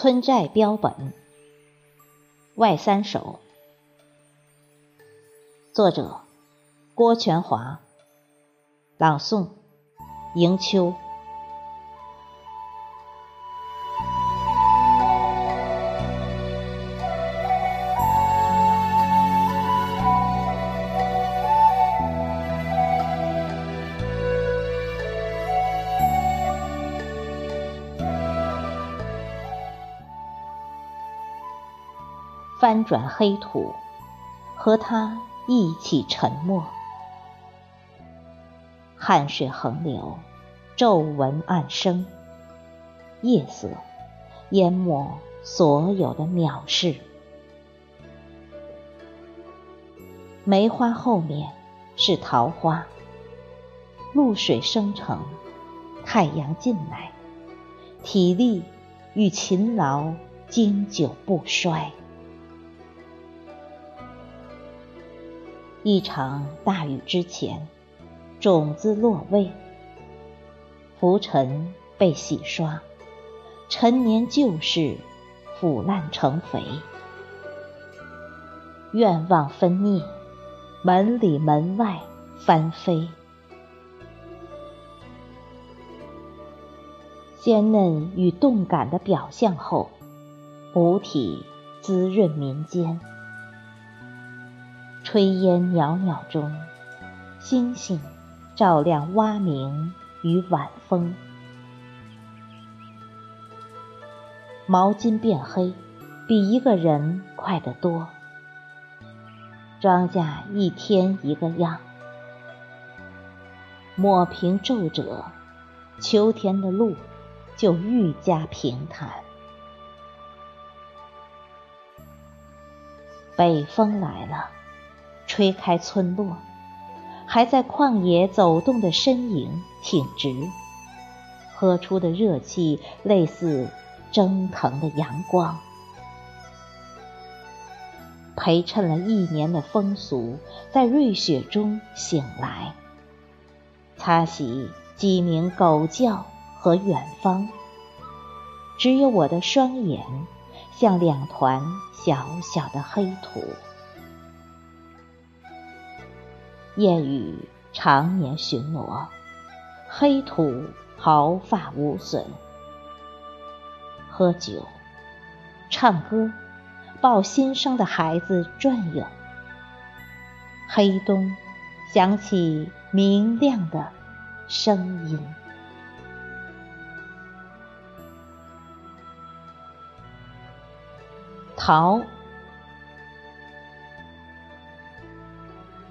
村寨标本，外三首。作者：郭全华。朗诵：迎秋。翻转黑土，和他一起沉默。汗水横流，皱纹暗生，夜色淹没所有的藐视。梅花后面是桃花，露水生成，太阳进来，体力与勤劳经久不衰。一场大雨之前，种子落位，浮尘被洗刷，陈年旧事腐烂成肥，愿望分裂，门里门外翻飞，鲜嫩与动感的表象后，补体滋润民间。炊烟袅袅中，星星照亮蛙鸣与晚风。毛巾变黑，比一个人快得多。庄稼一天一个样，抹平皱褶，秋天的路就愈加平坦。北风来了。吹开村落，还在旷野走动的身影挺直，喝出的热气类似蒸腾的阳光，陪衬了一年的风俗，在瑞雪中醒来，擦洗鸡鸣狗叫和远方，只有我的双眼像两团小小的黑土。燕语常年巡逻，黑土毫发无损。喝酒，唱歌，抱新生的孩子转悠。黑冬，响起明亮的声音。桃。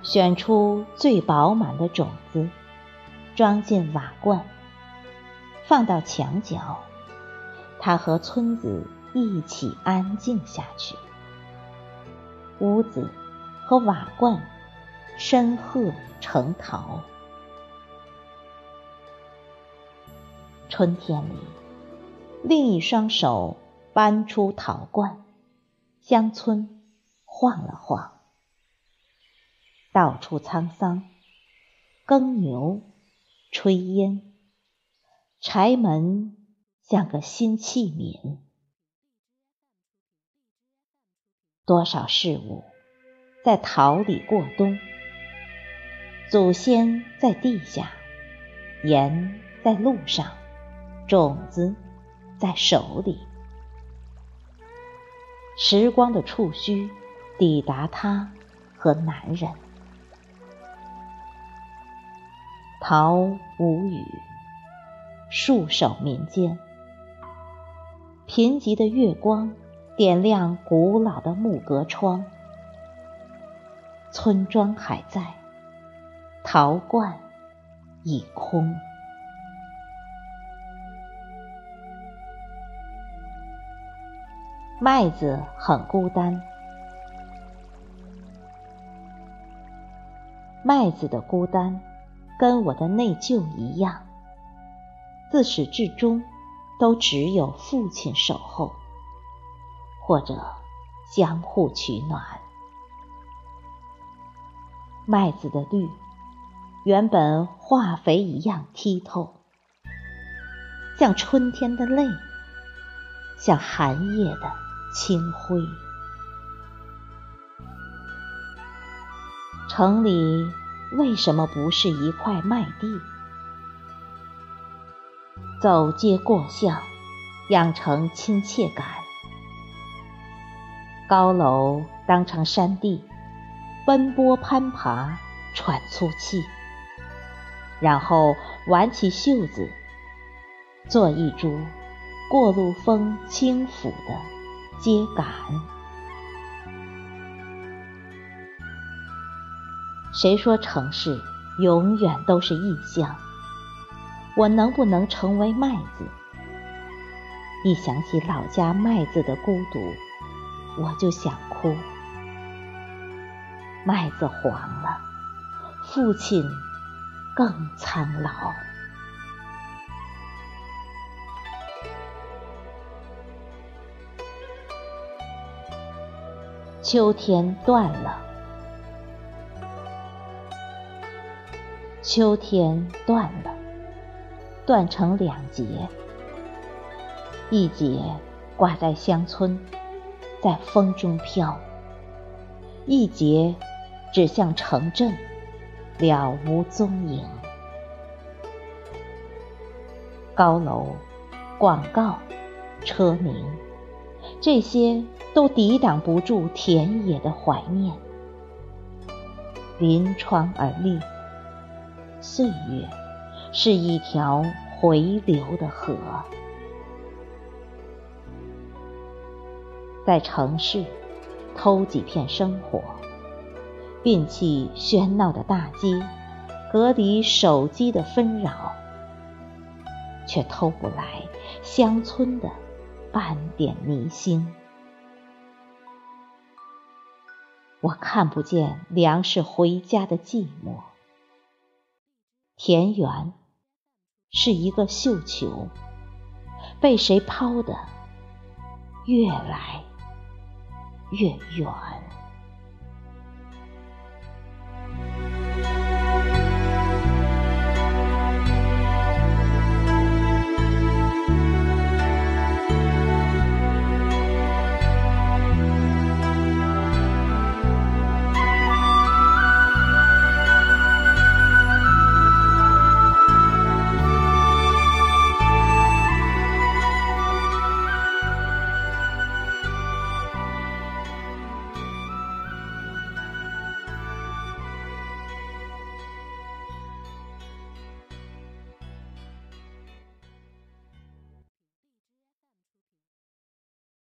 选出最饱满的种子，装进瓦罐，放到墙角，它和村子一起安静下去。屋子和瓦罐深褐成桃。春天里，另一双手搬出陶罐，乡村晃了晃。到处沧桑，耕牛，炊烟，柴门像个新器皿。多少事物在桃里过冬，祖先在地下，盐在路上，种子在手里。时光的触须抵达他和男人。桃无语，束手民间。贫瘠的月光点亮古老的木格窗。村庄还在，陶罐已空。麦子很孤单，麦子的孤单。跟我的内疚一样，自始至终都只有父亲守候，或者相互取暖。麦子的绿，原本化肥一样剔透，像春天的泪，像寒夜的清辉。城里为什么不是一块麦地？走街过巷，养成亲切感。高楼当成山地，奔波攀爬，喘粗气，然后挽起袖子，做一株过路风轻抚的秸秆。谁说城市永远都是异乡？我能不能成为麦子？一想起老家麦子的孤独，我就想哭。麦子黄了，父亲更苍老。秋天断了。秋天断了，断成两截，一截挂在乡村，在风中飘；一截指向城镇，了无踪影。高楼、广告、车鸣，这些都抵挡不住田野的怀念，临窗而立。岁月是一条回流的河，在城市偷几片生活，摒弃喧闹的大街，隔离手机的纷扰，却偷不来乡村的半点迷心。我看不见粮食回家的寂寞。田园是一个绣球，被谁抛得越来越远。